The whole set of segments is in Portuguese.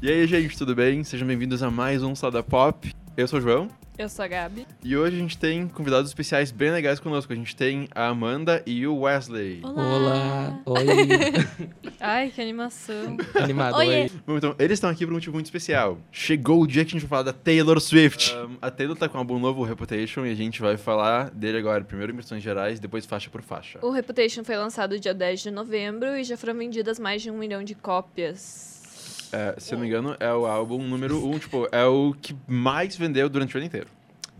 E aí, gente, tudo bem? Sejam bem-vindos a mais um Sada Pop. Eu sou o João Eu sou a Gabi. e hoje a gente tem convidados especiais bem legais conosco. A gente tem a Amanda e o Wesley. Olá! Oi! Ai, que animação. Animado, Oiê. oi! Bom, então, eles estão aqui por um motivo muito especial. Chegou o dia que a gente vai falar da Taylor Swift. Ahn, a Taylor tá com um álbum novo, o Reputation, e a gente vai falar dele agora. Primeiro impressões gerais, depois faixa por faixa. O Reputation foi lançado dia 10 de novembro e já foram vendidas mais de um milhão de cópias. É, se eu não me engano, é o álbum número um, tipo, é o que mais vendeu durante o ano inteiro.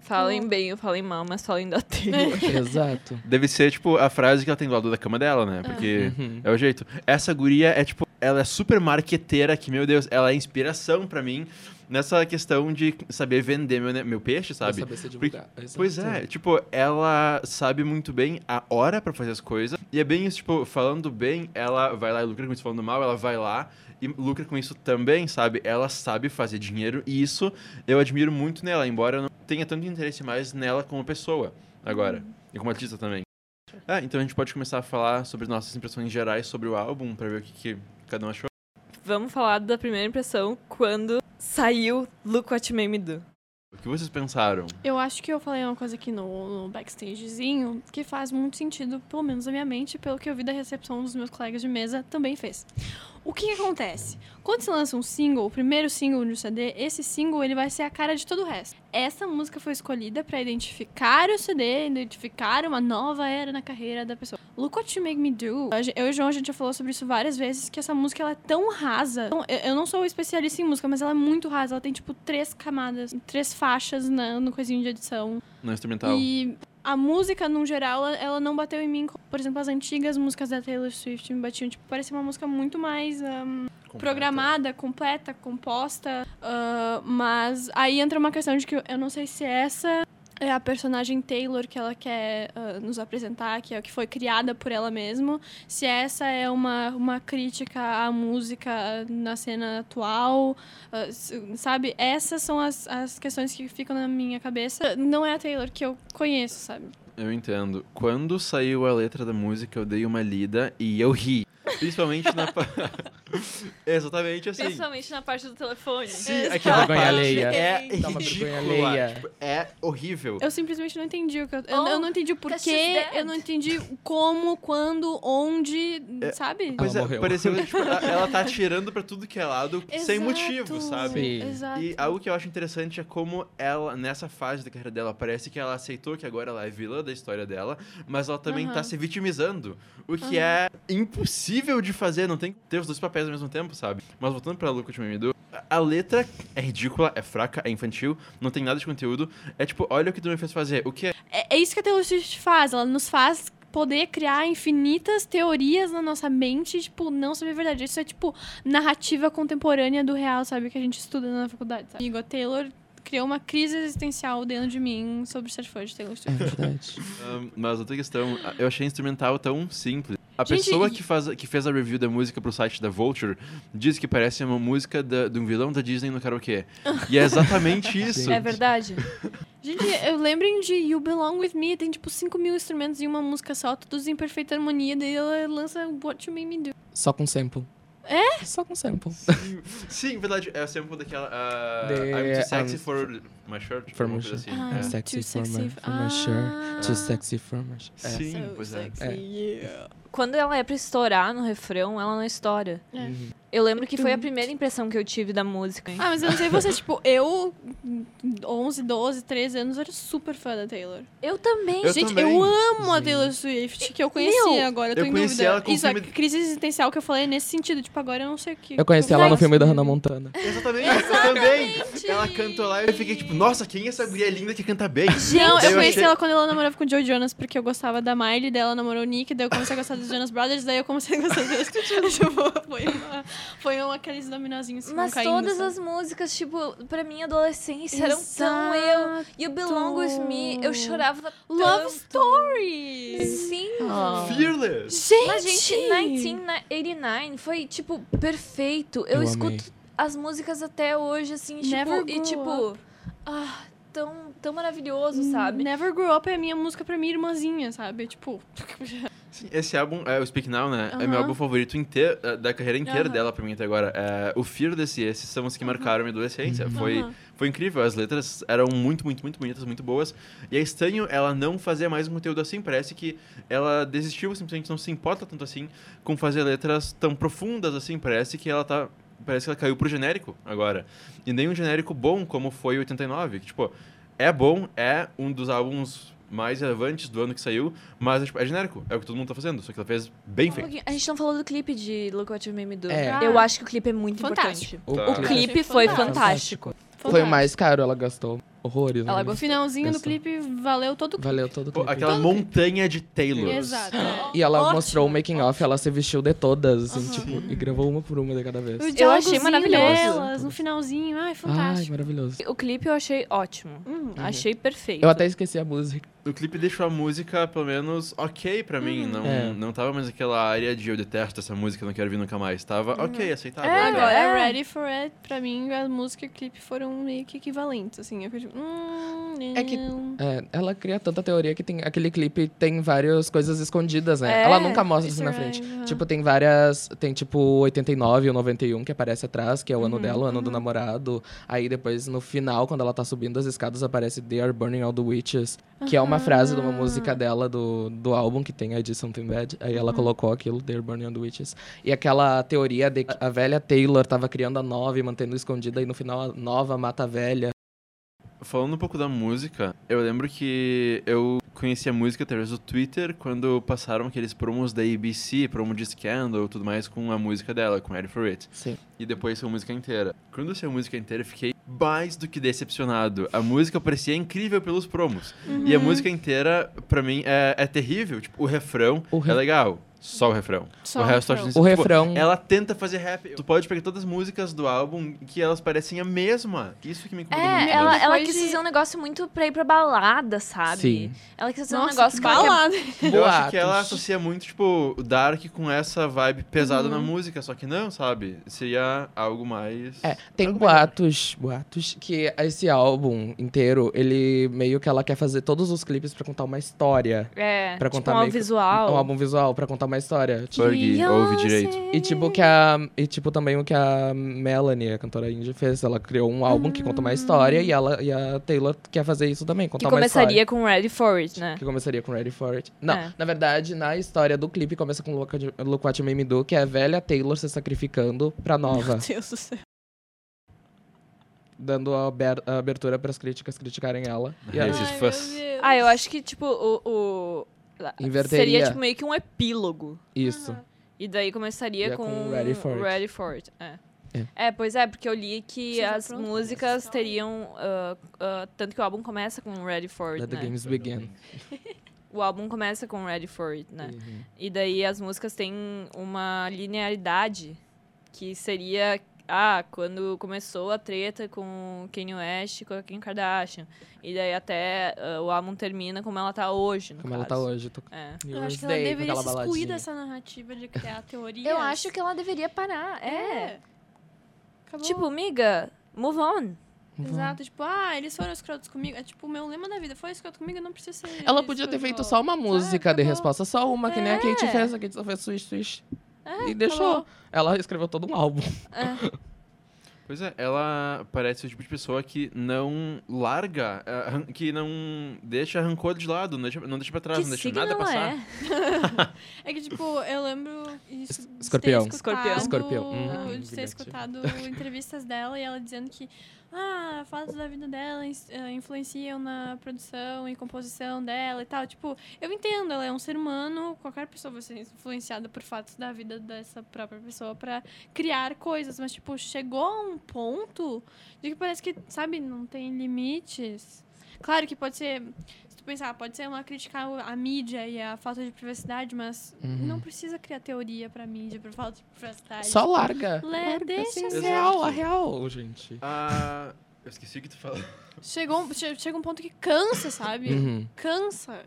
Falem bem ou falem mal, mas falem da Taylor. Exato. Deve ser, tipo, a frase que ela tem do lado da cama dela, né? Porque Uhum. é o jeito. Essa guria é, tipo, ela é super marqueteira que, meu Deus, ela é inspiração pra mim nessa questão de saber vender meu, meu peixe, Pra sabe? saber se divulgar. Pois é, tipo, ela sabe muito bem a hora pra fazer as coisas. E é bem isso, tipo, falando bem, ela vai lá e lucra com isso, falando mal, ela vai lá e lucra com isso também, sabe? Ela sabe fazer dinheiro e isso eu admiro muito nela, embora eu não tenha tanto interesse mais nela como pessoa agora. E como artista também. Ah, então a gente pode começar a falar sobre nossas impressões gerais sobre o álbum, pra ver o que, que cada um achou. Vamos falar da primeira impressão quando saiu Look What You Made Me Do. O que vocês pensaram? Eu acho que eu falei uma coisa aqui no, no backstagezinho que faz muito sentido, pelo menos na minha mente, pelo que eu vi da recepção dos meus colegas de mesa, também fez. O que, que acontece? Quando se lança um single, o primeiro single do CD, esse single ele vai ser a cara de todo o resto. Essa música foi escolhida pra identificar o CD, identificar uma nova era na carreira da pessoa. Look What You Make Me Do. Eu e o João, a gente já falou sobre isso várias vezes, que essa música ela é tão rasa. Então, eu- Eu não sou especialista em música, mas ela é muito rasa. Ela tem, tipo, três camadas, três faixas na- no coisinho de edição. No instrumental? E a música, no geral, ela, não bateu em mim. Por exemplo, as antigas músicas da Taylor Swift me batiam. Tipo, parecia uma música muito mais ahn, Completa. programada, completa, composta. ah, mas aí entra uma questão de que eu- eu não sei se essa é a personagem Taylor que ela quer ah, nos apresentar, que é o que foi criada por ela mesma. Se essa é uma, uma crítica à música na cena atual, s- sabe? Essas são as, as questões que ficam na minha cabeça. Não é a Taylor que eu conheço, sabe? Eu entendo. Quando saiu a letra da música, eu dei uma lida e eu ri. Principalmente na. Exatamente assim. Principalmente na parte do telefone. Sim, aquela Vergonha parte alheia. é ridícula. vergonha alheia. Tipo, é horrível. Eu simplesmente não entendi o que eu. Eu, Oh, eu não entendi o porquê, eu não entendi como, quando, onde, É, sabe? Pois Ela é, morreu. pareceu que tipo, ela tá atirando pra tudo que é lado sem Exato, motivo, sabe? Sim. Exato. E algo que eu acho interessante é como ela, nessa fase da carreira dela, parece que ela aceitou que agora ela é vilã da história dela, mas ela também Aham. tá se vitimizando. O que é impossível de fazer, não tem que ter os dois papéis ao mesmo tempo, sabe? Mas voltando pra Luca de Mimidu, a a letra é ridícula, é fraca, é infantil, não tem nada de conteúdo. É tipo, olha o que tu me fez fazer. O que é É, é isso que a Taylor Swift faz. Ela nos faz poder criar infinitas teorias na nossa mente, tipo, não saber a verdade. Isso é, tipo, narrativa contemporânea do real, sabe? Que a gente estuda na faculdade, sabe? Amigo, a Taylor criou uma crise existencial dentro de mim sobre ser fã de Taylor É Swift. verdade. Ahn, mas outra questão, eu achei a instrumental tão simples. A Gente, pessoa e- que, faz, que fez a review da música pro site da Vulture diz que parece uma música da- de um vilão da Disney no karaokê. E é exatamente isso. É verdade. Gente, eu lembrem de You Belong With Me, tem, tipo, 5 mil instrumentos em uma música só, todos em perfeita harmonia, daí ela lança What You Made Me Do. Só com sample. É? Só com sample. Sim, sim, verdade. É sempre daquela. ah, The- I'm too sexy um, for my shirt. for my shirt. assim. Ah, É. Sexy too for my- sexy. for my shirt. Ah. Too sexy for my sh- É. Sim, So pois é. sexy, É. yeah. Quando ela é pra estourar no refrão, ela não estoura. É. Uhum. Eu lembro que foi a primeira impressão que eu tive da música. Ah, mas eu não sei você, tipo, eu, 11, 12, 13 anos, era super fã da Taylor. Eu também. Eu Gente, também. eu amo a Sim. Taylor Swift, que eu conhecia Meu, agora, eu tô eu em conheci dúvida. ela com o Isso, a filme- crise existencial que eu falei é nesse sentido, tipo, agora eu não sei o que. Eu conheci ela no filme da Hannah Montana. Exatamente, eu também. Ela cantou lá e eu fiquei tipo, nossa, quem é essa guria linda que canta bem? Não, eu Eu conheci achei- ela quando ela namorava com o Joe Jonas, porque eu gostava da Miley, daí ela namorou o Nick, daí eu comecei a gostar dos Jonas Brothers, daí eu comecei a gostar deles. tipo, foi uma, foi uma aqueles dominozinhos que Mas caindo, todas sabe? as músicas, tipo, pra minha adolescência eram tão eu. You Belong With Me, eu chorava Love tanto. Story! Sim. Fearless. Gente! Mas, gente, 1989 foi, tipo, perfeito. Eu, Eu escuto amei. as músicas até hoje, assim, tipo, Never e tipo. Ah, tão, tão maravilhoso, sabe? Never Grow Up é a minha música pra minha irmãzinha, sabe? Tipo, Sim, esse álbum, é, o Speak Now, né? É meu álbum favorito inteiro, é, da carreira inteira Aham. dela pra mim até agora. É, o Fearless e esses são os que marcaram a minha adolescência. Foi, Aham. foi incrível, as letras eram muito, muito, muito bonitas, muito boas. E é estranho ela não fazer mais um conteúdo assim. Parece que ela desistiu, simplesmente não se importa tanto assim com fazer letras tão profundas assim. Parece que ela tá. Parece que ela caiu pro genérico agora. E nem um genérico bom como foi 89. Que, tipo, é bom, é um dos álbuns mais relevantes do ano que saiu, mas tipo, é genérico, é o que todo mundo tá fazendo, só que ela fez bem feito. A gente não falou do clipe de Look What You Made Me Do. É. Eu acho que o clipe é muito Fantástico. importante. O Tá. O clipe clipe foi Fantástico. fantástico. foi o mais caro, ela gastou horrores. Ela né? O gostou. finalzinho do clipe valeu todo o clipe. Valeu todo o Pô, clipe. aquela Todo montanha de Taylor. Exato. é. E ela Ótimo. mostrou o making off, ela se vestiu de todas, assim, Aham. tipo, e gravou uma por uma de cada vez. O Eu achei maravilhoso. delas, no finalzinho, ai, Ai, fantástico. maravilhoso. O clipe eu achei ótimo. Uhum. Achei perfeito. Eu até esqueci a música. O clipe deixou a música, pelo menos, ok pra mim. Não, É. não tava mais aquela área de eu detesto essa música, não quero vir nunca mais. Tava ok, aceitável. É. Agora, é. Ready for It, pra mim, a música e o clipe foram meio que equivalentes, assim. Eu fiquei tipo, hum, É que-. É, ela cria tanta teoria que tem aquele clipe tem várias coisas escondidas, né? É, ela nunca mostra assim easter na frente. egg, aham. Tipo, tem várias. Tem tipo 89 ou 91 que aparece atrás, que é o ano Uhum, dela, o ano do namorado. Aí depois, no final, quando ela tá subindo as escadas, aparece They Are Burning All the Witches, que é uma frase de uma música dela do, do álbum que tem I Did Something Bad. Aí ela colocou aquilo, They Are Burning All the Witches. E aquela teoria de que a velha Taylor tava criando a nova e mantendo escondida, e no final a nova mata a velha. Falando um pouco da música, eu lembro que eu conheci a música através do Twitter quando passaram aqueles promos da ABC, promo de Scandal e tudo mais, com a música dela, com Ready for It. Sim. E depois saiu a música inteira. Quando saiu a música inteira, eu fiquei mais do que decepcionado. A música parecia incrível pelos promos. E a música inteira, pra mim, é, é terrível. Tipo, o refrão O é ref- legal. Só o refrão. Só o o resto refrão. acho O tipo, refrão. Ela tenta fazer rap. Tu pode pegar todas as músicas do álbum que elas parecem a mesma. Isso que me incomoda muito. É, ela, mesmo. ela Depois quis de- fazer um negócio muito pra ir pra balada, sabe? Sim. Ela quis fazer um Nossa, negócio que que ela quer- balada. Eu acho que ela associa muito, tipo, o Dark com essa vibe pesada Uhum. na música, só que não, sabe? Seria algo mais. É, tem Algo boatos, boatos que esse álbum inteiro, ele meio que ela quer fazer todos os clipes pra contar uma história. É, Pra tipo contar um meio visual. Um álbum visual pra contar uma história. Tipo, Fergie, ouve direito. E tipo que a e tipo também o que a Melanie, a cantora indie fez, ela criou um álbum que conta uma história e ela e a Taylor quer fazer isso também, Que contar uma começaria história. com Ready for It, né? Que começaria com Ready for It. Não, É. na verdade, na história do clipe começa com Look What- You Made Me Do, que é a velha Taylor se sacrificando pra nova, Meu Deus do céu. dando a aber- a abertura pras críticas criticarem ela. E esses fãs. Ah, eu acho que, tipo, o... o... Inverteria. Seria, tipo, meio que um epílogo. Isso. E daí começaria Ia com, com Ready for It. Ready for It, é. É. É, pois é, porque eu li que Seja as pronto, músicas pessoal. teriam... ah, ah, tanto que o álbum começa com Ready for It, Let the né? games begin. O álbum começa com Ready for It, né? Uhum. E daí as músicas têm uma linearidade que seria ah, quando começou a treta com Kanye West e com a Kim Kardashian. E daí até ah, o álbum termina como ela tá hoje, no Como ela tá caso. hoje. Tô... É. Eu acho que ela deveria se excluir dessa narrativa de criar teorias. Eu acho que ela deveria parar. É. Acabou. Tipo, miga, move on. Exato, tipo, ah, eles foram escrotos comigo. É tipo, o meu lema da vida foi escroto comigo, eu não preciso ser. Ela podia ter feito só uma música de acabou. resposta, só uma, que nem a É. Kate fez. A Kate só fez swish, swish. É, e deixou. acabou. Ela escreveu todo um álbum. É. Pois é, ela parece o tipo de pessoa que não larga, ran- que não deixa rancor de lado, não deixa, não deixa pra trás, que não deixa nada passar. é? É que, tipo, eu lembro isso, de Escorpião. ter escutado, Escorpião. Escorpião. Uhum, de ter escutado entrevistas dela e ela dizendo que ah, fatos da vida dela eh, influenciam na produção e composição dela e tal. Tipo, eu entendo, ela é um ser humano, qualquer pessoa vai ser influenciada por fatos da vida dessa própria pessoa pra criar coisas, mas, tipo, chegou a um ponto de que parece que, sabe, não tem limites. Claro que pode ser, pensar, pode ser uma crítica à mídia e à falta de privacidade, mas Uhum. não precisa criar teoria pra mídia por falta de privacidade. Só larga. Lé, larga, deixa assim, ser. real, a real, gente. Ah, eu esqueci o que tu falou. Chegou, che- chega um ponto que cansa, sabe? Uhum. Cansa.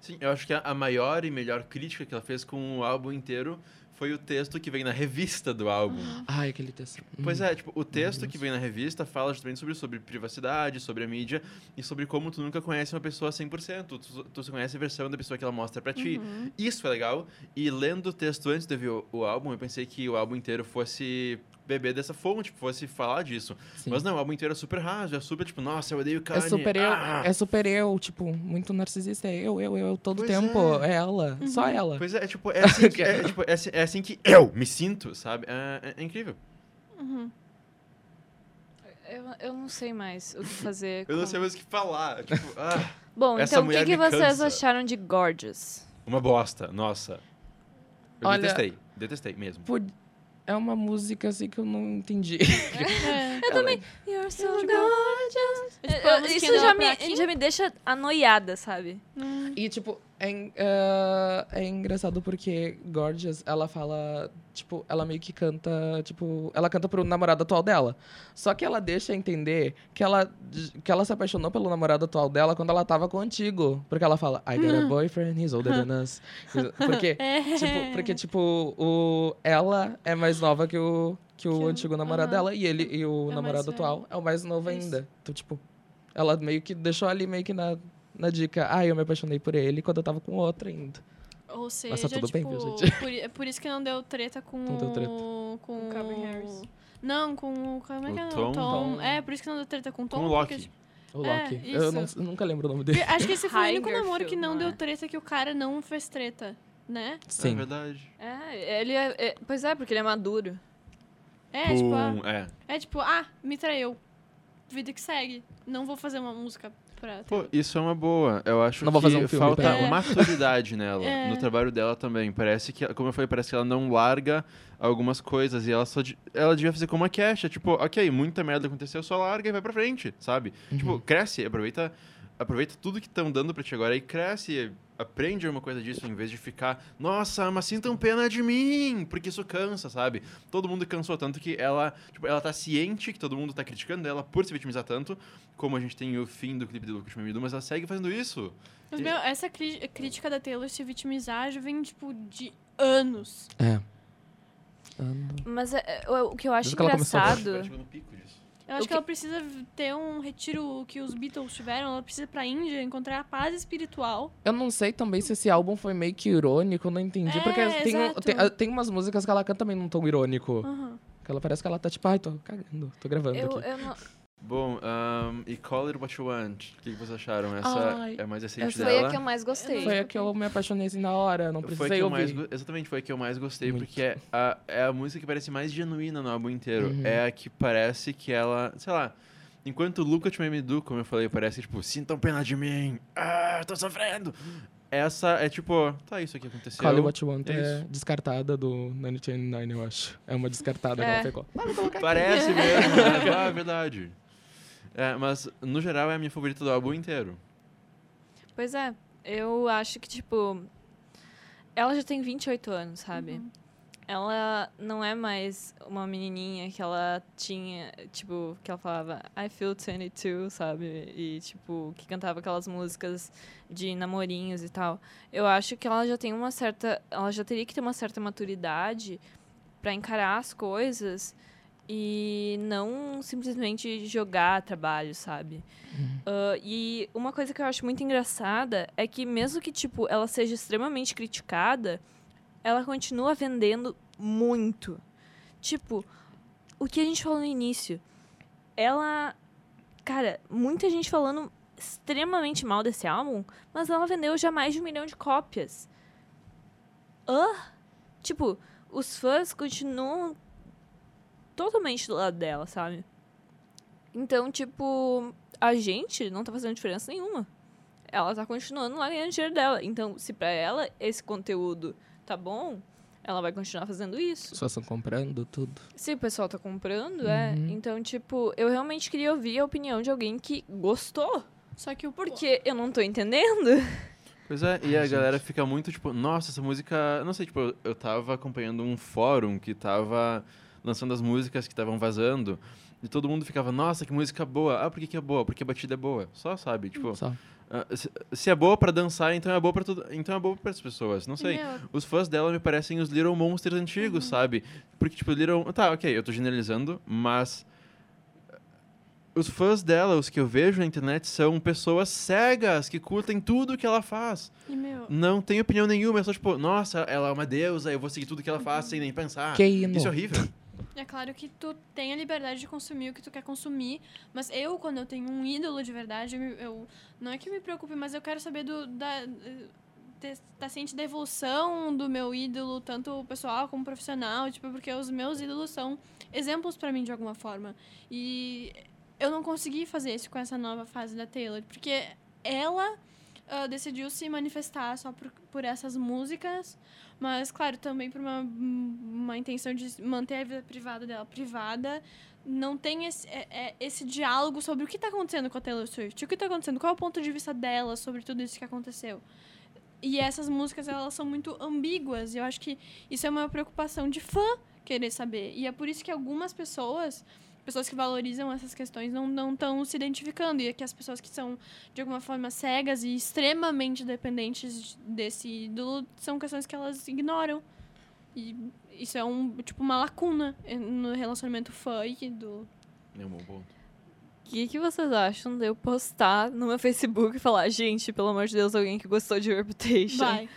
Sim, eu acho que a maior e melhor crítica que ela fez com o álbum inteiro foi o texto que vem na revista do álbum. Ai, aquele texto. Pois é, tipo, o texto que vem na revista fala justamente sobre, sobre privacidade, sobre a mídia e sobre como tu nunca conhece uma pessoa 100%. Tu, tu só conhece a versão da pessoa que ela mostra pra ti. Isso é legal. E lendo o texto antes de ver o, o álbum, eu pensei que o álbum inteiro fosse beber dessa fonte, fosse falar disso. Sim. Mas não, o álbum inteiro é super raso, é super tipo, nossa, eu odeio Kanye. É super eu, ah! é super eu, tipo, muito narcisista. É eu, eu, eu, todo Pois tempo. é. É, ela, só ela. Pois é, é tipo, é assim, que, é, tipo, é, assim- é assim que eu me sinto, sabe? É, é- é incrível. Eu, eu não sei mais o que fazer. Eu não sei mais o que falar. Tipo, ah, Bom, Essa então o que, que vocês cansa. acharam de Gorgeous? uma bosta, nossa. Eu Olha- detestei, detestei mesmo. Pô, É uma música assim que eu não entendi. É. Eu também. You're so Tipo, gorgeous. É tipo isso já me, já me deixa anoiada, sabe? E, tipo, é, en- é, é engraçado porque Gorgeous, ela fala, tipo, ela meio que canta, tipo, ela canta pro namorado atual dela. Só que ela deixa entender que ela, que ela se apaixonou pelo namorado atual dela quando ela tava com o antigo. Porque ela fala, I got a boyfriend, he's older than us. Porque, É. tipo, porque, tipo, o, ela é mais nova que o, que o Que antigo namorado aham. dela e ele e o mais namorado atual é o mais novo Isso. ainda. Então, tipo, ela meio que deixou ali meio que na, na dica. Ah, eu me apaixonei por ele quando eu tava com outro ainda. Ou seja, Mas tá tudo tipo, bem, viu, gente? Por, é por isso que não deu treta com Não deu treta. o... Com o Calvin Harris. Não, com o... Como é que O é? Tom? Tom. Tom. É, por isso que não deu treta com o Tom. Com o porque, Loki. tipo, O É, Loki. isso. eu, não- eu nunca lembro o nome dele. Acho que esse foi o único namoro que não não deu é? treta que o cara não fez treta, né? É Sim. verdade. É, ele é, é- Pois é, porque ele é maduro. É, tipo, ah, Pum, é. é tipo, ah, me traiu. Vida que segue. Não vou fazer uma música pra... Pô, isso é uma boa. Eu acho Não vou que fazer um filme falta pra ela. maturidade nela. É. No trabalho dela também. Parece que, como eu falei, parece que ela não larga algumas coisas. E ela só. de- Ela devia fazer como a Kesha. Tipo, ok, muita merda aconteceu, só larga e vai pra frente, sabe? Tipo, cresce, aproveita. Aproveita tudo que estão dando pra ti agora e cresce. Aprende alguma coisa disso em vez de ficar, nossa, mas sintam pena de mim, porque isso cansa, sabe? Todo mundo cansou tanto que ela, tipo, ela tá ciente que todo mundo tá criticando ela por se vitimizar tanto, como a gente tem o fim do clipe do Lucas Mimidu, mas ela segue fazendo isso. Mas, meu, essa crítica da Taylor se vitimizar já vem, tipo, de anos. É. Mas é- é- o o que eu acho Desde que ela começou engraçado. Pico disso. Eu acho O que... ela precisa ter um retiro que os Beatles tiveram. Ela precisa ir pra Índia encontrar a paz espiritual. Eu não sei também se esse álbum foi meio que irônico, não entendi. É, porque tem, um- tem, ah, tem umas músicas que ela canta também num tom irônico. Aham. Que ela parece que ela tá tipo, ai, tô cagando, tô gravando Eu, aqui. eu não- Bom, um, e Call It What You Want, o que, que vocês acharam? Essa Ai, é a mais recente essa foi dela. a que eu mais gostei. Foi a que eu me apaixonei assim na hora, não Foi precisei que eu ouvir. mais, exatamente, foi a que eu mais gostei, Muito. porque é a, é a música que parece mais genuína no álbum inteiro. Uhum. É a que parece que ela, sei lá, enquanto o Luca Me Do, como eu falei, parece tipo, sintam pena de mim, ah, tô sofrendo. Essa é tipo, tá, isso aqui aconteceu. Call It What You Want é é, descartada do 999, eu acho. É uma descartada que É. ela pegou. Parece mesmo, né? Ah, é verdade. É, mas, no geral, é a minha favorita do álbum inteiro. Pois é, eu acho que, tipo. Ela já tem 28 anos, sabe? Ela não é mais uma menininha que ela tinha, tipo, que ela falava I feel 22, sabe? E, tipo, que cantava aquelas músicas de namorinhos e tal. Eu acho que ela já tem uma certa. Ela já teria que ter uma certa maturidade pra encarar as coisas e não simplesmente jogar trabalho, sabe? Ah, e uma coisa que eu acho muito engraçada é que mesmo que, tipo, ela seja extremamente criticada, ela continua vendendo muito. Tipo, o que a gente falou no início. Ela. Cara, muita gente falando extremamente mal desse álbum, mas ela vendeu já mais de um milhão de cópias. Hã? Tipo, os fãs continuam totalmente do lado dela, sabe? Então, tipo, a gente não tá fazendo diferença nenhuma. Ela tá continuando lá ganhando dinheiro dela. Então, se pra ela esse conteúdo tá bom, ela vai continuar fazendo isso. As pessoas estão comprando tudo. Se o pessoal tá comprando, é. Uhum. Então, tipo, eu realmente queria ouvir a opinião de alguém que gostou. Só que o Porque eu não tô entendendo. Pois é, e a galera fica muito tipo, nossa, essa música. Não sei, tipo, eu- eu tava acompanhando um fórum que tava lançando as músicas que estavam vazando. E todo mundo ficava, nossa, que música boa. Ah, por que, que é boa? Porque a batida é boa. Só, sabe? Tipo, Só. Ah, se, se é boa pra dançar, então é boa pra tudo, então é boa para as pessoas. Não sei. Meu, Os fãs dela me parecem os Little Monsters antigos, sabe? Porque, tipo, Little. Tá, ok, eu tô generalizando, mas. Os fãs dela, os que eu vejo na internet, são pessoas cegas que curtem tudo que ela faz. e meu, Não tem opinião nenhuma, é só tipo, nossa, ela é uma deusa, eu vou seguir tudo que ela faz sem nem pensar. Que hino. Isso é horrível. É claro que tu tem a liberdade de consumir o que tu quer consumir, mas eu, quando eu tenho um ídolo de verdade, eu, eu- não é que me preocupe, mas eu quero saber do, da, de- tá ciente da evolução do meu ídolo, tanto pessoal como profissional, tipo, porque os meus ídolos são exemplos pra mim de alguma forma. E eu não consegui fazer isso com essa nova fase da Taylor, porque ela ah, decidiu se manifestar só por, por essas músicas, mas, claro, também por uma, uma intenção de manter a vida privada dela privada. Não tem esse, é- é- esse diálogo sobre o que está acontecendo com a Taylor Swift, o que está acontecendo, qual é o ponto de vista dela sobre tudo isso que aconteceu. E essas músicas, elas são muito ambíguas, e eu acho que isso é uma preocupação de fã querer saber. E é por isso que algumas pessoas, pessoas que valorizam essas questões, não estão se identificando. E é que as pessoas que são, de alguma forma, cegas e extremamente dependentes desse ídolo, são questões que elas ignoram. E isso é um, tipo, uma lacuna no relacionamento fã e do... É um bom ponto. O que, que vocês acham de eu postar no meu Facebook e falar, gente, pelo amor de Deus, alguém que gostou de Reputation? Vai,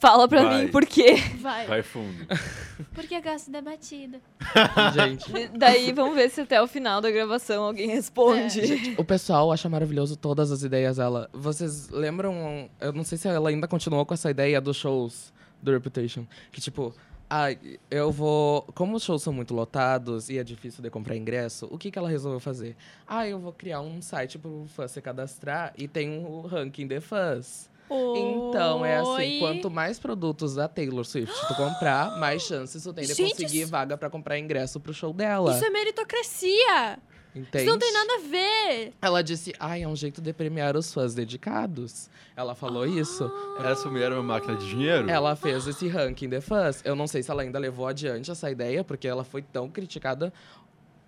Fala pra Vai. mim por quê. vai. Vai fundo. Porque eu gosto da batida. Gente, Daí vamos ver se até o final da gravação alguém responde. o pessoal acha maravilhoso todas as ideias dela. Vocês lembram? Eu não sei se ela ainda continuou com essa ideia dos shows do Reputation. Que tipo, ah, eu vou. Como os shows são muito lotados e é difícil de comprar ingresso, o que, que ela resolveu fazer? Ah, eu vou criar um site pro fã se cadastrar e tem um ranking de fãs. Então, é assim, quanto mais produtos da Taylor Swift tu comprar, mais chances tu tem de Gente, conseguir isso- vaga pra comprar ingresso pro show dela. Isso é meritocracia! Entende? Isso não tem nada a ver! Ela disse, ai, é um jeito de premiar os fãs dedicados. Ela falou isso. Essa mulher é uma máquina de dinheiro? Ela fez esse ranking de fãs. Eu não sei se ela ainda levou adiante essa ideia, porque ela foi tão criticada.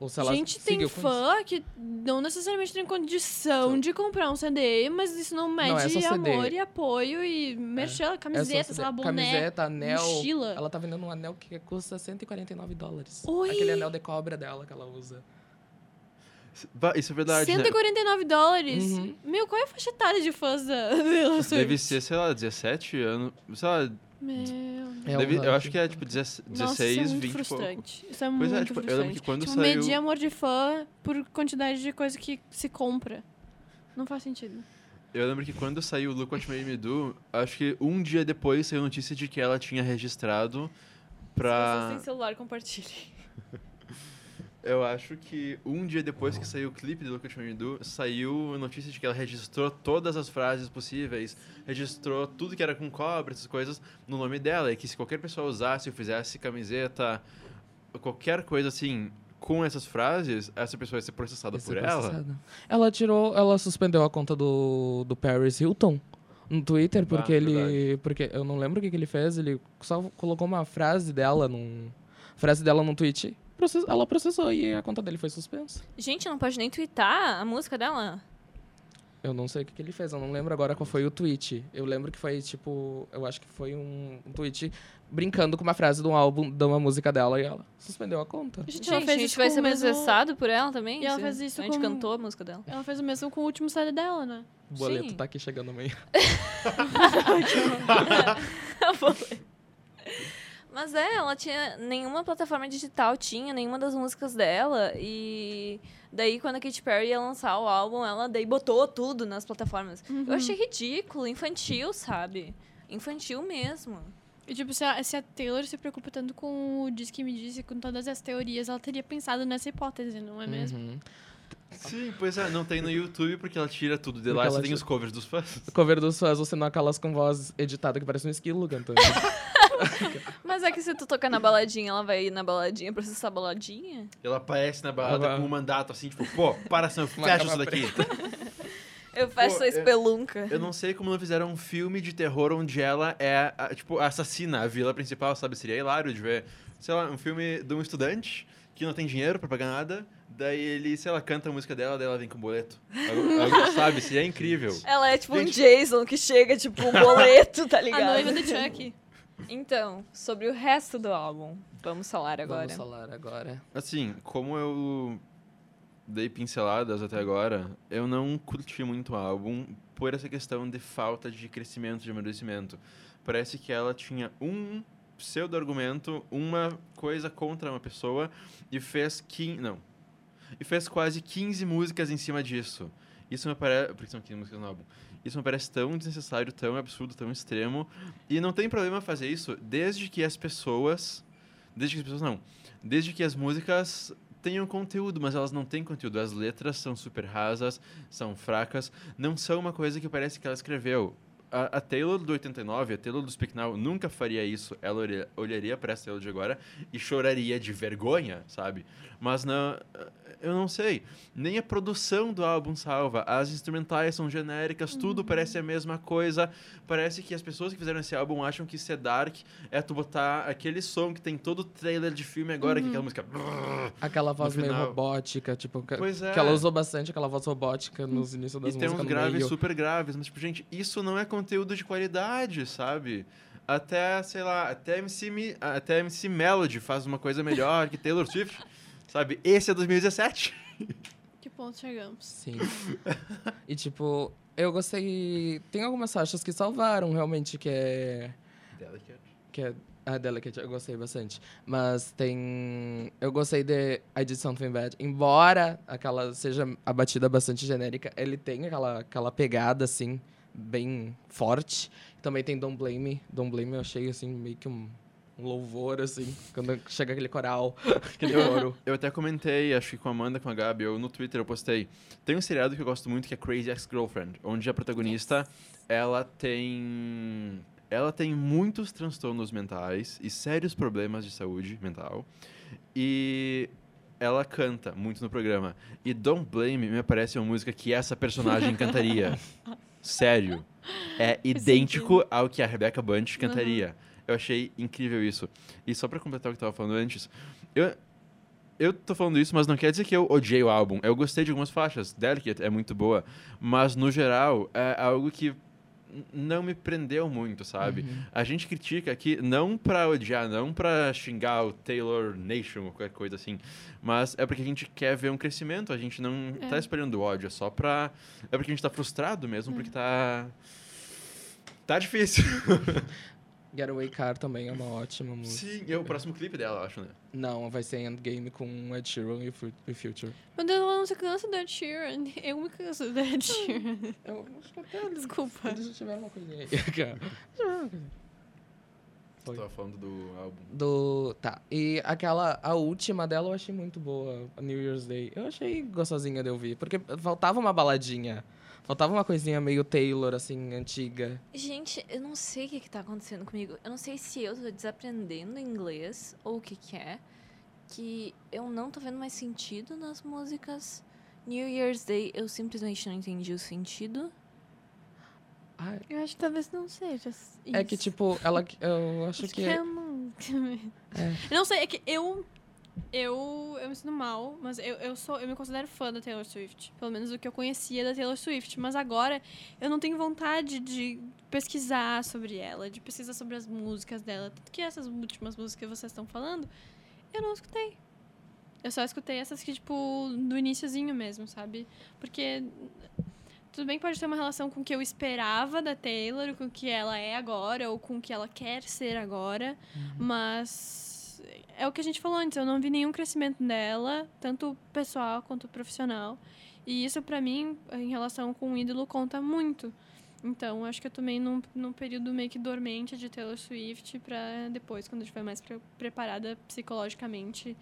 Ou se ela Gente, tem fã que não necessariamente tem condição de comprar um CD, mas isso não mede Não é amor e apoio e merchan, É camiseta, CD. sei lá, boné, Camiseta, anel. mochila. Ela tá vendendo um anel que custa 149 dólares. Oi! Aquele anel de cobra dela que ela usa. Isso é verdade, né? 149 dólares. Uhum. Meu, qual é a faixa etária de fãs da? Deve ser, sei lá, 17 anos. Sei lá, Meu... É deve- eu acho que é tipo 16, Nossa, isso é muito 20 e pouco. frustrante. Isso é Pois muito é, tipo, eu frustrante. lembro que quando tipo, saiu. medir amor de fã por quantidade de coisa que se compra. Não faz sentido. Eu lembro que quando saiu o Look What Made Me Do, acho que um dia depois saiu notícia de que ela tinha registrado Se pra. vocês têm celular, compartilhem. Eu acho que um dia depois que saiu o clipe do Look Made Me Do, saiu a notícia de que ela registrou todas as frases possíveis, registrou tudo que era com cobra, essas coisas, no nome dela. E que se qualquer pessoa usasse ou fizesse camiseta, qualquer coisa assim, com essas frases, essa pessoa ia ser processada Essa por é ela. processada. Ela tirou, ela suspendeu a conta do, do Paris Hilton no Twitter, porque ele. verdade. Porque eu não lembro o que, que ele fez, ele só colocou uma frase dela num. Frase dela num tweet. Process- Ela processou e a conta dele foi suspensa. Gente, não pode nem twittar a música dela? Eu não sei o que, que ele fez, eu não lembro agora qual foi o tweet. Eu lembro que foi tipo. Eu acho que foi um, um tweet brincando com uma frase de um álbum, de uma música dela e ela suspendeu a conta. Gente, Gente, ela a fez gente isso vai com ser o mesmo... processado por ela também? E ela fez isso A gente com- cantou a música dela. Ela fez o mesmo com o último CD dela, né? O boleto Sim. tá aqui chegando amanhã. Mas é, ela tinha nenhuma plataforma digital, tinha nenhuma das músicas dela. E daí, quando a Katy Perry ia lançar o álbum, ela daí botou tudo nas plataformas. Eu achei ridículo, infantil, sabe? Infantil mesmo. E, tipo, se a, se a Taylor se preocupa tanto com o Diz Que Me Disse, com todas as teorias, ela teria pensado nessa hipótese, não é mesmo? Uhum. Sim, pois é, não tem no YouTube porque ela tira tudo de Porque lá, só tem tira- os covers dos fãs. Cover dos fãs, você não aquelas com voz editada que parece um esquilo cantando. Mas é que se tu tocar na baladinha, ela vai ir na baladinha processar a baladinha? Ela aparece na balada Ela- com um mandato assim, tipo, pô, para, Uma fecha isso daqui. Eu fecho Pô, essa eu- espelunca. Eu não sei como não fizeram um filme de terror onde ela é, a, tipo, a assassina, a vila principal, sabe? Seria hilário de ver, sei lá, um filme de um estudante que não tem dinheiro pra pagar nada, daí ele, sei lá, canta a música dela, daí ela vem com boleto. Algo- algo, sabe? É incrível. Ela é tipo um Gente- Jason que chega, tipo, um boleto, tá A ligado? noiva do Chuck. Então, sobre o resto do álbum, vamos falar agora. Vamos falar agora. Assim, como eu dei pinceladas até agora, eu não curti muito o álbum por essa questão de falta de crescimento, de amadurecimento. Parece que ela tinha um pseudo-argumento, uma coisa contra uma pessoa e fez 15... Não. E fez quase 15 músicas em cima disso. Isso me parece... Porque são 15 músicas no álbum. Isso me parece tão desnecessário, tão absurdo, tão extremo. E não tem problema fazer isso desde que as pessoas... Desde que as pessoas não. Desde que as músicas tenham conteúdo, mas elas não têm conteúdo. As letras são super rasas, são fracas, não são uma coisa que parece que ela escreveu. A, a Taylor do 89, a Taylor do Speak Now, nunca faria isso. Ela olha- olharia para essa Taylor de agora e choraria de vergonha, sabe? Mas não, eu não sei. Nem a produção do álbum salva. As instrumentais são genéricas, tudo parece a mesma coisa. Parece que as pessoas que fizeram esse álbum acham que ser dark é tu botar aquele som que tem todo o trailer de filme agora, que é aquela música. Aquela voz meio robótica, tipo, que, Pois é. que ela usou bastante aquela voz robótica nos inícios das E tem músicas uns graves meio. super graves, mas, tipo, gente, isso não é conteúdo de qualidade, sabe? Até, sei lá, até MC, até MC Melody faz uma coisa melhor que Taylor Swift, sabe? Esse é 2017. Que ponto chegamos? Sim. e tipo, eu gostei. Tem algumas faixas que salvaram realmente, que é. Que é. A Delicate, eu gostei bastante. Mas tem. Eu gostei de I Did Something Bad. Embora aquela seja a batida bastante genérica, ele tem aquela, aquela pegada, assim, bem forte. Também tem Don't Blame Me. Don't Blame Me eu achei, assim, meio que um, um louvor, assim, quando chega aquele coral, aquele coro. Eu até comentei, acho que com a Amanda, com a Gabi, ou no Twitter eu postei. Tem um seriado que eu gosto muito que é Crazy Ex-Girlfriend, onde a protagonista, ela tem... Ela tem muitos transtornos mentais e sérios problemas de saúde mental. E ela canta muito no programa. E Don't Blame Me me parece uma música que essa personagem cantaria. Sério. É idêntico ao que a Rebecca Bunch cantaria. Eu achei incrível isso. E só pra completar o que eu tava falando antes, eu, eu tô falando isso, mas não quer dizer que eu odiei o álbum. Eu gostei de algumas faixas. Delicate é muito boa. Mas, no geral, é algo que não me prendeu muito, sabe? A gente critica aqui não pra odiar, não pra xingar o Taylor Nation ou qualquer coisa assim. Mas é porque a gente quer ver um crescimento. A gente não É. tá esperando ódio. É só pra... É porque a gente tá frustrado mesmo, porque tá... Tá difícil. Getaway Car também é uma ótima música. Sim, é o próximo clipe dela, eu acho, né? Não, vai ser Endgame com Ed Sheeran e e Future. Meu Deus, ela não se cansa do Ed Sheeran. Eu me canso do Ed Sheeran. Eu acho que até Desculpa. eles já tiveram uma coisinha aí. Tava falando do álbum. Do. Tá. E aquela. A última dela eu achei muito boa, a New Year's Day. Eu achei gostosinha de ouvir. Porque faltava uma baladinha. Faltava uma coisinha meio Taylor, assim, antiga. Gente, eu não sei o que, que tá acontecendo comigo. Eu não sei se eu tô desaprendendo inglês ou o que que é. Que eu não tô vendo mais sentido nas músicas. New Year's Day, eu simplesmente não entendi o sentido. Ai, Eu acho que talvez não seja isso. é que, tipo, ela. Eu acho que. eu não... É. Eu não sei, é que eu... Eu, eu me sinto mal, mas eu, eu sou eu me considero fã da Taylor Swift. Pelo menos o que eu conhecia da Taylor Swift. Mas agora eu não tenho vontade de pesquisar sobre ela, de pesquisar sobre as músicas dela. Tanto que essas últimas músicas que vocês estão falando, eu não escutei. Eu só escutei essas que, tipo, do iniciozinho mesmo, sabe? Porque tudo bem que pode ter uma relação com o que eu esperava da Taylor, com o que ela é agora, ou com o que ela quer ser agora. Mas é o que a gente falou antes, eu não vi nenhum crescimento dela, tanto pessoal quanto profissional. E isso, pra mim, em relação com o ídolo, conta muito. Então, acho que eu tomei num, num período meio que dormente de Taylor Swift pra depois, quando eu estiver mais pre- preparada psicologicamente,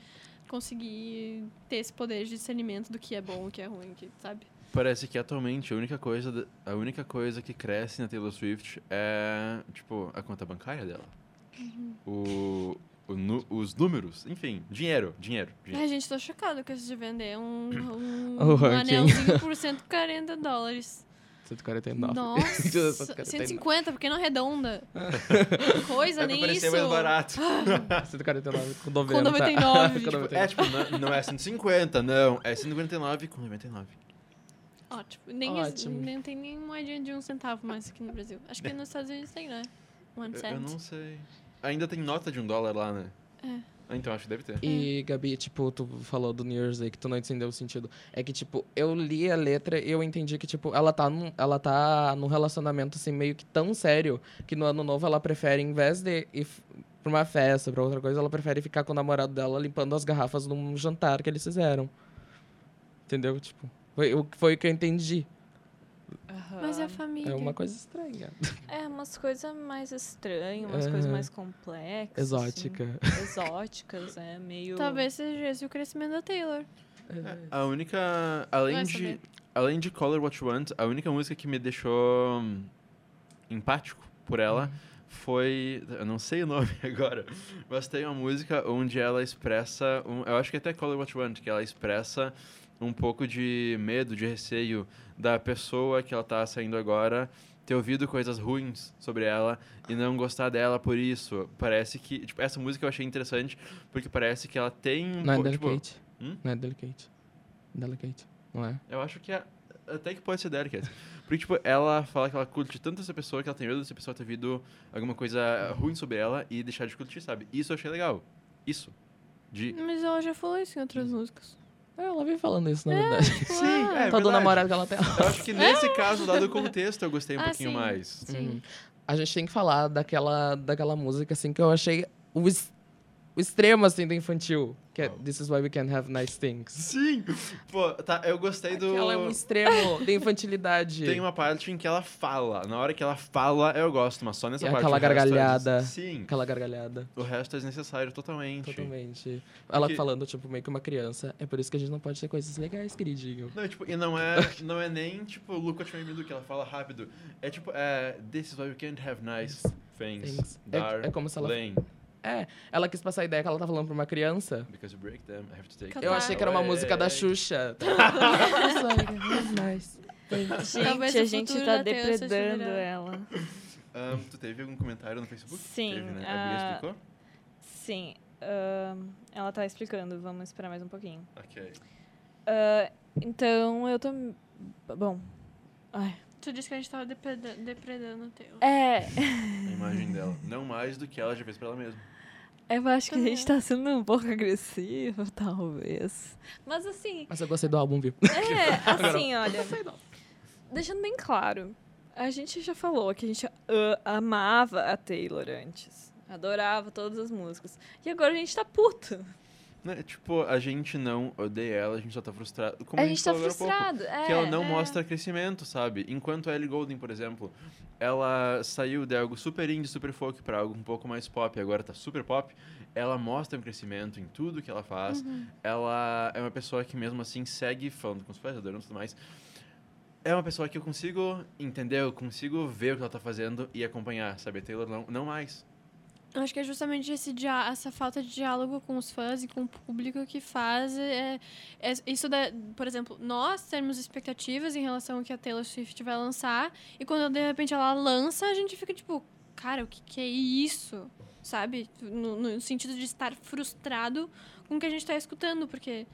conseguir ter esse poder de discernimento do que é bom, o que é ruim, que, sabe? Parece que atualmente a única coisa, a única coisa que cresce na Taylor Swift é, tipo, a conta bancária dela. O, o nu- os números, enfim, dinheiro, dinheiro. dinheiro. Ai, gente, tô chocada com isso de vender um, um, O um ranking. anelzinho por 140 dólares. 149. Nossa, 149. 150, porque não arredonda. Coisa, É nem parecer isso. mais barato. 149 com 90. Com 99. Com tipo, 99. É, tipo, não, não é 150, não. É 149 com 99. Ótimo. Nem, Ótimo. nem tem nem moedinha de um centavo mais aqui no Brasil. Acho que nos Estados Unidos tem, né? One Eu, cent. eu não sei. Ainda tem nota de um dólar lá, né? É. Ah, Então acho que deve ter. E, Gabi, tipo, tu falou do New Year's Day que tu não entendeu o sentido. É que, tipo, eu li a letra e eu entendi que, tipo, ela tá num, ela tá num relacionamento, assim, meio que tão sério que no ano novo ela prefere, em vez de ir pra uma festa, pra outra coisa, ela prefere ficar com o namorado dela limpando as garrafas num jantar que eles fizeram. Entendeu? Tipo, foi, foi o que eu entendi. Mas é a família. É uma coisa estranha. É, umas coisas mais estranhas, umas Aham. coisas mais complexas. Exótica. assim. Exóticas, é meio. Talvez seja esse o crescimento da Taylor. A única. Além de. Além de Color What You Want, a única música que me deixou hum, empático por ela foi. Eu não sei o nome agora, mas tem uma música onde ela expressa. Um, eu acho que até Color What You Want, que ela expressa um pouco de medo, de receio da pessoa que ela tá saindo agora ter ouvido coisas ruins sobre ela e não gostar dela por isso. Parece que. Tipo, essa música eu achei interessante porque parece que ela tem um Não é po- tipo, delicate. Hum? Não é delicate. Delicate. Não é? eu acho que é, até que pode ser delicate. Porque, tipo, ela fala que ela curte tanto essa pessoa que ela tem medo dessa pessoa ter ouvido alguma coisa ruim sobre ela e deixar de curtir, sabe? Isso eu achei legal. Isso. De. Mas ela já falou isso em outras músicas. É, ela vem falando isso, na verdade. Sim, é, Todo verdade. namorado que ela tem. Eu acho que nesse caso, dado o contexto, eu gostei um Ah, pouquinho sim. mais. Sim. Uhum. A gente tem que falar daquela, daquela música, assim, que eu achei o, o extremo, assim, do infantil. Que é? This is why we can have nice things. Sim! Pô, tá, eu gostei do. Aquela é um extremo de infantilidade. Tem uma parte em que ela fala. Na hora que ela fala, eu gosto, mas só nessa E parte. aquela o resto é des- gargalhada. Sim. Aquela gargalhada. O resto é desnecessário totalmente. Totalmente. Ela Porque- falando, tipo, meio que uma criança. É por isso que a gente não pode ter coisas legais, queridinho. Não, tipo, e não é, não é nem, tipo, look what you made me do, que ela fala rápido. É tipo, é, this is why we can't have nice things. Things. É- é como se ela- Darling, É, ela quis passar a ideia que ela tá falando pra uma criança. Because you break them, I have to take Eu achei que era uma música da Xuxa. nice. Gente, Talvez a gente tá depredando ela. Ahn, tu teve algum comentário no Facebook? Sim, Teve, né? A ah, Bia explicou? Sim. ahn, ela tá explicando, vamos esperar mais um pouquinho. Ok. Ah, então, eu tô. Bom. Ai. Tu disse que a gente tava depreda- depredando o Taylor. É. A imagem dela. Não mais do que ela já fez pra ela mesma. Eu acho que a Também gente tá sendo um pouco agressivo, talvez. Mas assim, Mas eu gostei do álbum, viu? é, assim, olha. Deixando bem claro, a gente já falou que a gente ah, amava a Taylor antes. Adorava todas as músicas. E agora a gente tá puto. Né, Tipo, a gente não odeia ela, a gente só tá frustrado. Como a a gente tá há pouco. frustrado. É, que ela não é. mostra crescimento, sabe? Enquanto a Ellie Goulding, por exemplo, ela saiu de algo super indie, super folk pra algo um pouco mais pop, e agora tá super pop, ela mostra um crescimento em tudo que ela faz. Uhum. Ela é uma pessoa que mesmo assim segue falando com os pais, adorando tudo mais. É uma pessoa que eu consigo entender, eu consigo ver o que ela tá fazendo e acompanhar, sabe? A Taylor não, não mais. Acho que é justamente esse essa falta de diálogo com os fãs e com o público que faz é, é isso da, por exemplo, nós termos expectativas em relação ao que a Taylor Swift vai lançar e quando de repente ela lança, a gente fica tipo, cara, o que, que é isso? Sabe? No, no sentido de estar frustrado com o que a gente tá escutando, porque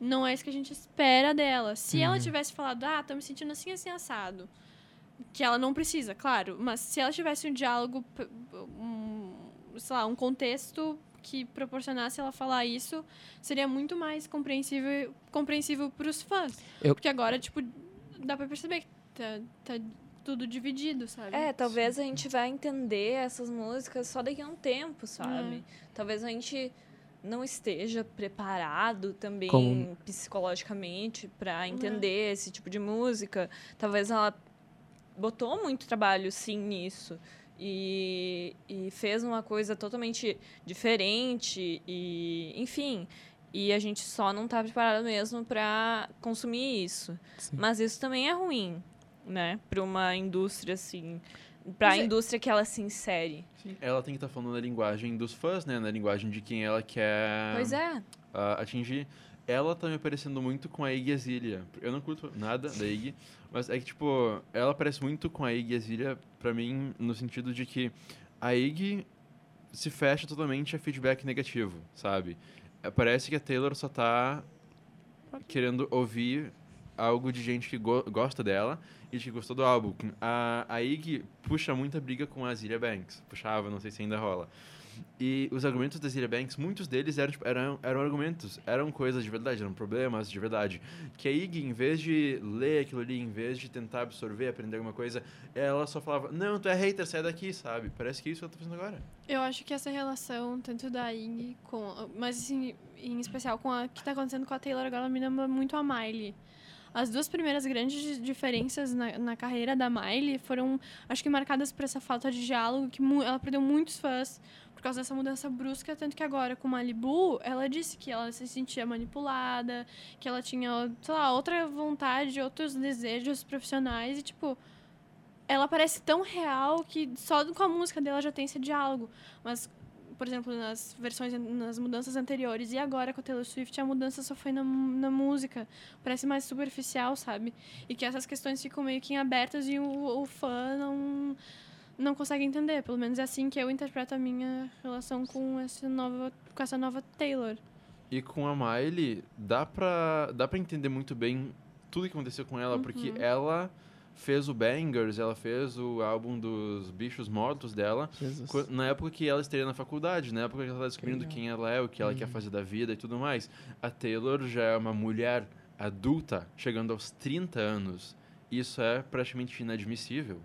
não é isso que a gente espera dela. Se ela Uhum. tivesse falado, ah, tô me sentindo assim, assim, assado. Que ela não precisa, claro. Mas se ela tivesse um diálogo, um, sei lá, um contexto que proporcionasse ela falar isso, seria muito mais compreensível, compreensível pros fãs. Eu- Porque agora, tipo, dá pra perceber que tá, tá tudo dividido, sabe? É, talvez a gente vai entender essas músicas só daqui a um tempo, sabe? É. Talvez a gente não esteja preparado também Como- psicologicamente pra entender esse tipo de música. Talvez ela botou muito trabalho sim nisso e, e fez uma coisa totalmente diferente e enfim e a gente só não tá preparado mesmo pra consumir isso Sim. mas isso também é ruim né para uma indústria assim para a é- indústria que ela se insere Ela tem que estar falando na linguagem dos fãs, né? Na linguagem de quem ela quer pois é ah, atingir. Ela tá me parecendo muito com a Iggy Azalea. Eu não curto nada da Iggy, mas é que, tipo, ela parece muito com a Iggy Azalea pra mim, no sentido de que a Iggy se fecha totalmente a feedback negativo, sabe? É, Parece que a Taylor só tá querendo ouvir algo de gente que go- gosta dela e que gostou do álbum. A, a Iggy puxa muita briga com a Zilia Banks. Puxava, não sei se ainda rola. E os argumentos da Zilia Banks, muitos deles eram, tipo, eram, eram argumentos, eram coisas de verdade, eram problemas de verdade. Que a Iggy, em vez de ler aquilo ali, em vez de tentar absorver, aprender alguma coisa, ela só falava, não, tu é hater, sai daqui, sabe? Parece que é isso que ela tá fazendo agora. Eu acho que essa relação, tanto da Ing com. Mas assim, em especial com a que tá acontecendo com a Taylor agora, me lembra muito a Miley. As duas primeiras grandes di- diferenças na, na carreira da Miley foram, acho que marcadas por essa falta de diálogo, que ela perdeu muitos fãs por causa dessa mudança brusca, tanto que agora com Malibu, ela disse que ela se sentia manipulada, que ela tinha, sei lá, outra vontade, outros desejos profissionais e, tipo, ela parece tão real que só com a música dela já tem esse diálogo. Mas, por exemplo, nas versões, nas mudanças anteriores e agora com a Taylor Swift, a mudança só foi na, na música. Parece mais superficial, sabe? E que essas questões ficam meio que em abertas e o, o fã não, não consegue entender. Pelo menos é assim que eu interpreto a minha relação com essa nova, com essa nova Taylor. E com a Miley, dá pra, dá pra entender muito bem tudo que aconteceu com ela, porque ela fez o Bangers, ela fez o álbum dos bichos mortos dela, Jesus. Na época que ela estaria na faculdade, na época que ela tá descobrindo quem ela é, o que ela quer Uhum. fazer da vida e tudo mais. A Taylor já é uma mulher adulta, chegando aos 30 anos. Isso é praticamente inadmissível.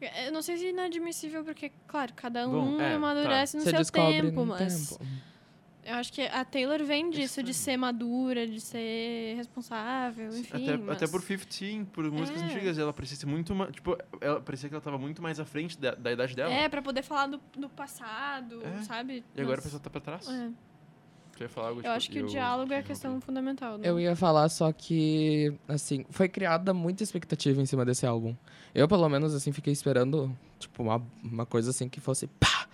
Eu não sei se é inadmissível, porque, claro, cada um Bom, é, amadurece no Você seu descobre tempo, no mas. tempo. Eu acho que a Taylor vem disso, de ser madura, de ser responsável, enfim. até, mas... até por 15, por músicas É. antigas, ela parecia ser muito. ma- Tipo, ela parecia que ela tava muito mais à frente da, da idade dela. É, pra poder falar do, do passado, É. sabe? E agora a Mas- pessoa tá pra trás. É. Ia falar algo, Eu tipo, acho que e o eu diálogo é a questão fundamental. Né? Eu ia falar só que, assim, foi criada muita expectativa em cima desse álbum. Eu, pelo menos, assim, fiquei esperando, tipo, uma, uma coisa assim que fosse pá!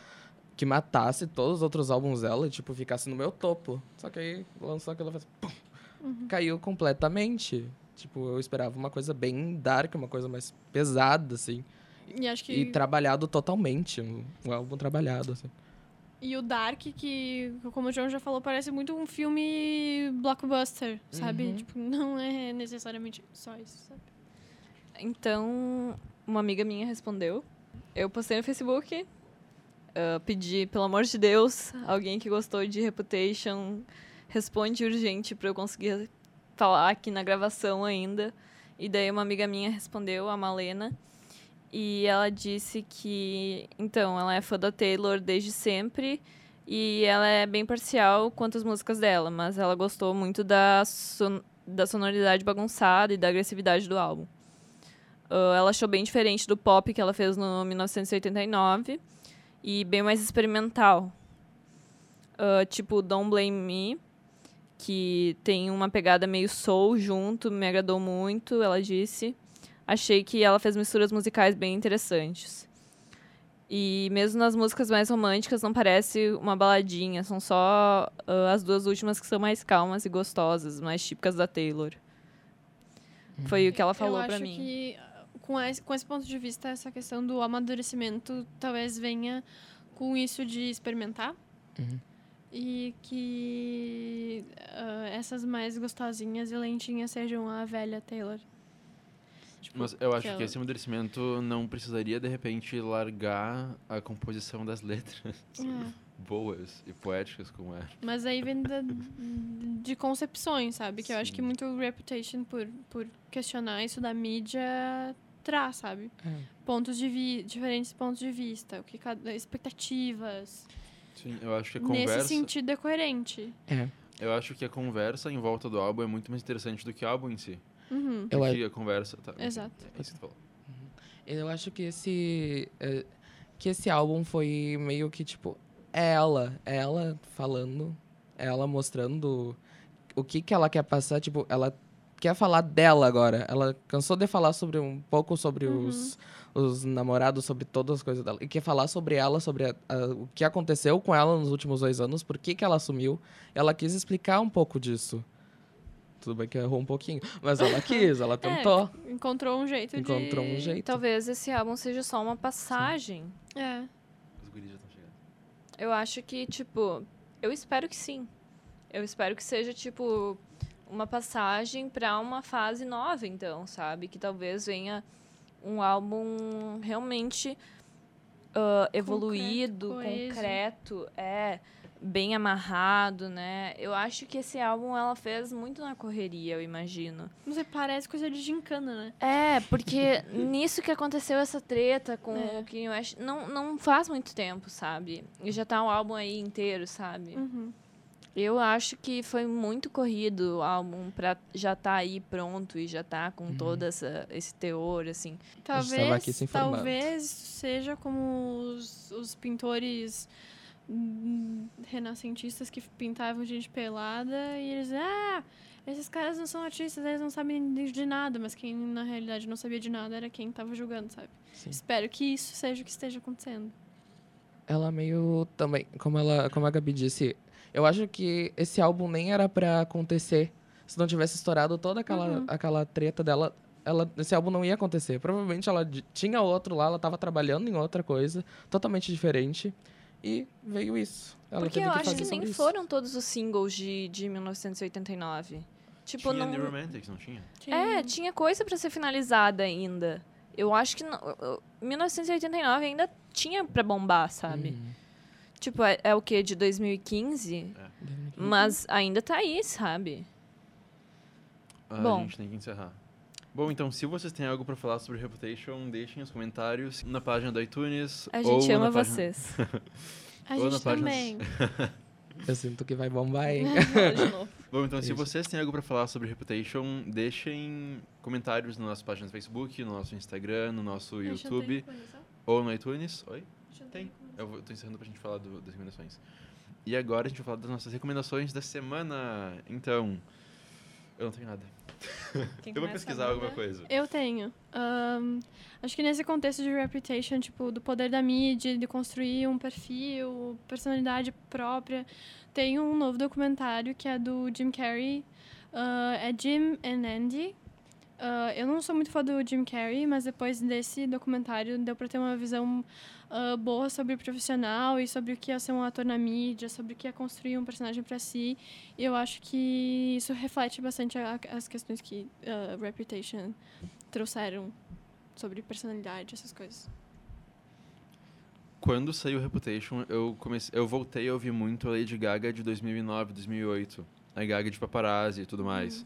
Que matasse todos os outros álbuns dela e, tipo, ficasse no meu topo. Só que aí lançou aquilo e fez pum! Uhum. Caiu completamente. Tipo, eu esperava uma coisa bem dark, uma coisa mais pesada, assim. E acho que. E trabalhado totalmente. Um, um álbum trabalhado, assim. E o Dark, que, como o João já falou, parece muito um filme blockbuster, sabe? Uhum. Tipo, não é necessariamente só isso, sabe? Então, uma amiga minha respondeu. Eu postei no Facebook, ah, pedi, pelo amor de Deus, alguém que gostou de Reputation, responde urgente pra eu conseguir falar aqui na gravação ainda. E daí uma amiga minha respondeu, a Malena, e ela disse que, então, ela é fã da Taylor desde sempre e ela é bem parcial quanto às músicas dela, mas ela gostou muito da, son da sonoridade bagunçada e da agressividade do álbum. Ah, ela achou bem diferente do pop que ela fez no 1989 e bem mais experimental. Ah, tipo Don't Blame Me, que tem uma pegada meio soul junto, me agradou muito, ela disse. Achei que ela fez misturas musicais bem interessantes. E mesmo nas músicas mais românticas não parece uma baladinha, são só ah, as duas últimas que são mais calmas e gostosas, mais típicas da Taylor. Foi o que ela falou acho mim. que, com esse, com esse ponto de vista, essa questão do amadurecimento talvez venha com isso de experimentar. Uhum. E que ah, essas mais gostosinhas e lentinhas sejam a velha Taylor. Tipo, Mas eu acho que que, ela- esse amadurecimento não precisaria, de repente, largar a composição das letras É. boas e poéticas como é. Mas aí vem da, de concepções, sabe? Que eu acho que Sim. muito Reputation, por, por questionar isso da mídia, traz, sabe? É. Pontos de vi diferentes pontos de vista, o que cada, expectativas. Sim, eu acho que a Nesse conversa... sentido é coerente. É. Eu acho que a conversa em volta do álbum é muito mais interessante do que o álbum em si. Uhum. Eu a conversa... Tá, Exato. É isso que tu falou. Eu acho que esse. é, que esse álbum foi meio que, tipo, ela, ela falando, ela mostrando o que que ela quer passar, tipo, ela quer falar dela agora. Ela cansou de falar sobre um pouco sobre Uhum. os, os namorados, sobre todas as coisas dela. E quer falar sobre ela, sobre a- a- o que aconteceu com ela nos últimos dois anos, por que que ela assumiu. Ela quis explicar um pouco disso. Tudo bem que errou um pouquinho. Mas ela quis, ela tentou. Encontrou um jeito Encontrou de... um jeito. Talvez esse álbum seja só uma passagem. É. Os guris já estão chegando. Eu acho que, tipo, eu espero que sim. Eu espero que seja, tipo, uma passagem pra uma fase nova, então, sabe? Que talvez venha um álbum realmente ah, evoluído, coeso. concreto, é bem amarrado, né? Eu acho que esse álbum ela fez muito na correria, eu imagino. Não sei, parece coisa de gincana, né? É, porque nisso que aconteceu essa treta com É. o Kanye West, não, não faz muito tempo, sabe? E já tá um álbum aí inteiro, sabe? Uhum. Eu acho que foi muito corrido o álbum pra já tá aí pronto e já tá com todo essa, esse teor, assim. Talvez, aqui se informando. talvez seja como os, os pintores renascentistas que pintavam gente pelada e eles, ah, esses caras não são artistas, eles não sabem de nada, mas quem na realidade não sabia de nada era quem tava julgando, sabe? Sim. Espero que isso seja o que esteja acontecendo. Ela meio também, como ela, como a Gabi disse, eu acho que esse álbum nem era pra acontecer. Se não tivesse estourado toda aquela, Uhum. aquela treta dela, ela, esse álbum não ia acontecer. Provavelmente ela tinha outro lá, ela tava trabalhando em outra coisa, totalmente diferente. E veio isso. Ela Porque teve eu que acho que nem isso. foram todos os singles de, de 1989. Tipo, tinha não. New Romantics, não tinha? É, tinha coisa pra ser finalizada ainda. Eu acho que não, eu- 1989 ainda tinha pra bombar, sabe? Uhum. Tipo, é, é o que? De 2015? Mas ainda tá aí, sabe? Ah, Bom. A gente tem que encerrar. Bom, então, se vocês têm algo pra falar sobre Reputation, deixem os comentários na página do iTunes. A ou gente ama na página... vocês. A Ou na gente página- também. Eu sinto que vai bombar, hein? De novo. Bom, então, se Isso. vocês têm algo pra falar sobre Reputation, deixem comentários na nossa página do Facebook, no nosso Instagram, no nosso eu YouTube ou no iTunes. Oi? Eu Tem. Eu vou- tô encerrando pra gente falar do- das recomendações. E agora a gente vai falar das nossas recomendações da semana. Então, eu não tenho nada. Quem Eu vou pesquisar alguma coisa. Eu tenho. Ahn, acho que nesse contexto de reputation, tipo, do poder da mídia, de construir um perfil, personalidade própria, tem um novo documentário que é do Jim Carrey. Ah, é Jim and Andy. Ah, eu não sou muito fã do Jim Carrey, mas depois desse documentário deu pra ter uma visão ah, boa sobre o profissional e sobre o que é ser um ator na mídia, sobre o que é construir um personagem pra si. E eu acho que isso reflete bastante a- as questões que ah, Reputation trouxeram sobre personalidade, essas coisas. Quando saiu Reputation, eu comecei, eu voltei a ouvir muito a Lady Gaga de 2009, 2008. A Gaga de Paparazzi e tudo mais.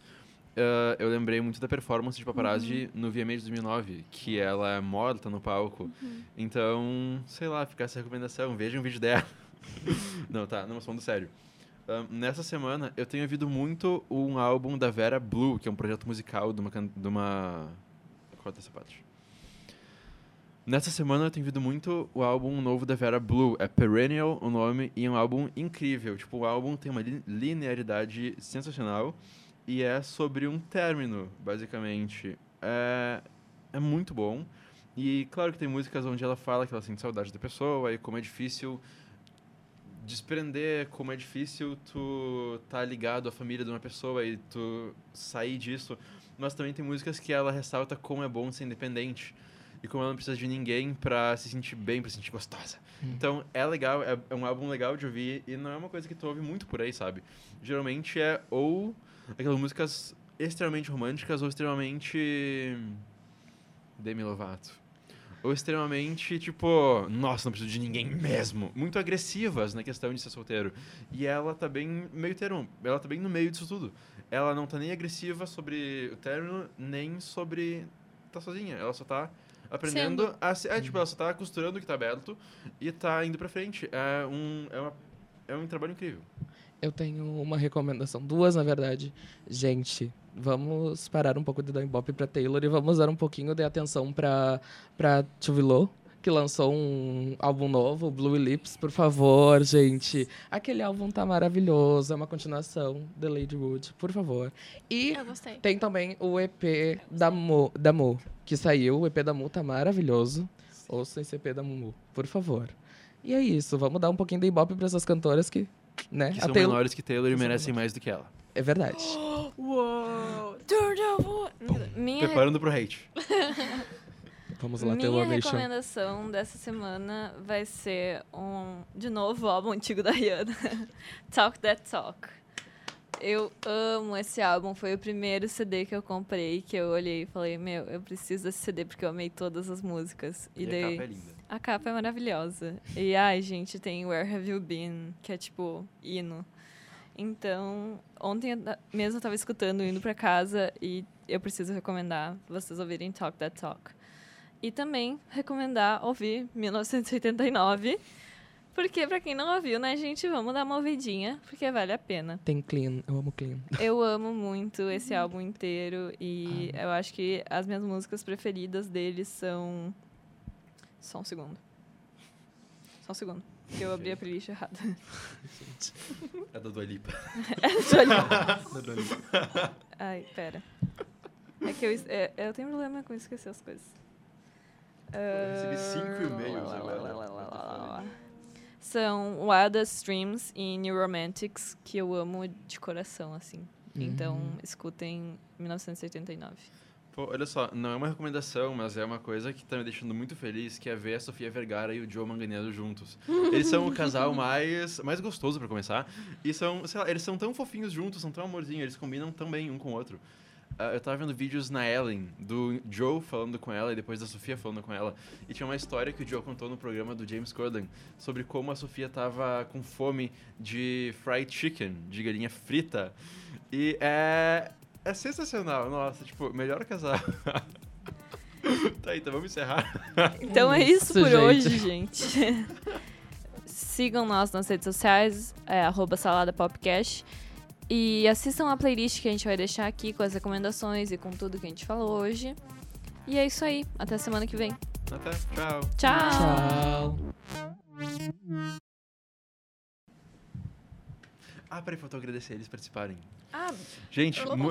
Ah, eu lembrei muito da performance de Paparazzi no VMA de 2009, que ela é morta no palco. Então, sei lá, fica essa recomendação. Veja um vídeo dela. não, tá, não, mas falando sério. Ah, nessa semana, eu tenho ouvido muito um álbum da Vera Blue, que é um projeto musical de uma... De uma... Corta essa parte. Nessa semana eu tenho ouvido muito o álbum novo da Vera Blue. É Perennial o nome e é um álbum incrível. Tipo, o álbum tem uma li- linearidade sensacional e é sobre um término, basicamente. É, é muito bom. E claro que tem músicas onde ela fala que ela sente saudade da pessoa e como é difícil desprender, como é difícil tu tá ligado à família de uma pessoa e tu sair disso. Mas também tem músicas que ela ressalta como é bom ser independente e como ela não precisa de ninguém pra se sentir bem, pra se sentir gostosa. Então é legal, é, é um álbum legal de ouvir e não é uma coisa que tu ouve muito por aí, sabe? Geralmente é ou aquelas músicas extremamente românticas ou extremamente Demi Lovato. Ou extremamente, tipo, nossa, não preciso de ninguém mesmo. Muito agressivas na questão de ser solteiro. E ela tá bem meio termo. Ela tá bem no meio disso tudo. Ela não tá nem agressiva sobre o término, nem sobre tá sozinha. Ela só tá aprendendo Sendo. a se, é, tipo, ela só tá costurando o que tá aberto e tá indo pra frente. É um, é uma, é um trabalho incrível. Eu tenho uma recomendação, duas na verdade. Gente, vamos parar um pouco de dar ibope pra Taylor e vamos dar um pouquinho de atenção pra, pra Tove Lo, que lançou um álbum novo, Blue Lips, por favor, gente. Aquele álbum tá maravilhoso, é uma continuação de Lady Wood, por favor. E tem também o EP da Mu, da Mu que saiu, o EP da Mu tá maravilhoso. Ouçam esse EP da Mumu, por favor. E é isso, vamos dar um pouquinho de ibope pra essas cantoras que né? Que a são Taylor... menores que Taylor e merecem mais do que ela. É verdade. Uou! Turn over! Minha, Preparando pro hate. Vamos lá, minha recomendação dessa semana vai ser um, de novo, o álbum antigo da Rihanna. Talk That Talk. Eu amo esse álbum, foi o primeiro CD que eu comprei, que eu olhei e falei, meu, eu preciso desse CD porque eu amei todas as músicas. E, E, daí... a capa é linda. A capa é maravilhosa. E, ai, gente, tem Where Have You Been, que é tipo hino. Então, ontem mesmo eu tava escutando, indo pra casa, e eu preciso recomendar vocês ouvirem Talk That Talk. E também recomendar ouvir 1989, porque pra quem não ouviu, né, gente, vamos dar uma ouvidinha, porque vale a pena. Tem Clean, eu amo Clean. Eu amo muito esse álbum inteiro e eu acho que as minhas músicas preferidas dele são. Só um segundo. Só um segundo. Que eu abri a playlist errada. É da Dua Lipa. Ai, pera. É que eu, é, eu tenho problema com esquecer as coisas. Eu recebi cinco e-mails Ah, agora. lá, lá. São Wildest Streams e New Romantics, que eu amo de coração, assim. Então, Hum. escutem 1989. Pô, olha só, não é uma recomendação, mas é uma coisa que tá me deixando muito feliz, que é ver a Sofia Vergara e o Joe Manganiello juntos. Eles são o casal mais, mais gostoso pra começar. E são, lá, eles são tão fofinhos juntos, são tão amorzinhos, eles combinam tão bem um com o outro. Ah, eu tava vendo vídeos na Ellen, do Joe falando com ela e depois da Sofia falando com ela. E tinha uma história que o Joe contou no programa do James Corden sobre como a Sofia tava com fome de fried chicken, de galinha frita. E é, é sensacional, nossa, tipo, melhor casal. tá, então vamos encerrar. Então é isso Isso, por gente. hoje, gente. Sigam nós nas redes sociais, é, arroba saladapopcast. E assistam a playlist que a gente vai deixar aqui com as recomendações e com tudo que a gente falou hoje. E é isso aí. Até semana que vem. Até, tchau. Tchau! Tchau. Ah, peraí, faltou agradecer eles participarem. Ah, Gente, mu-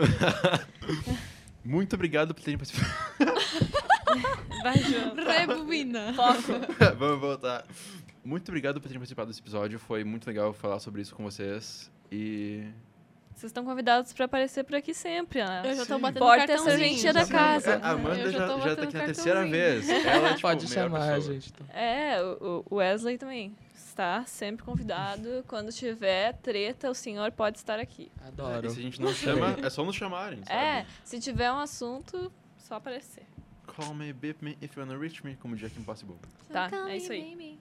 muito obrigado por terem participado. vai, João. Rebobina. Foco. Vamos voltar. Muito obrigado por terem participado desse episódio. Foi muito legal falar sobre isso com vocês. E. Vocês estão convidados pra aparecer por aqui sempre, né? Eu já Sim. batendo Porta é cartãozinho. serventia da casa. A Amanda já, já tô já tá batendo aqui na terceira vez. Ela é, tipo, Pode a chamar, pessoa. gente. então. É, o Wesley também está sempre convidado. Quando tiver treta, o senhor pode estar aqui. Adoro. E se a gente não chama, é só nos chamarem, sabe? É, se tiver um assunto, só aparecer. Call me, beep me, if you wanna reach me, como Jack Impossible. Tá, é isso aí.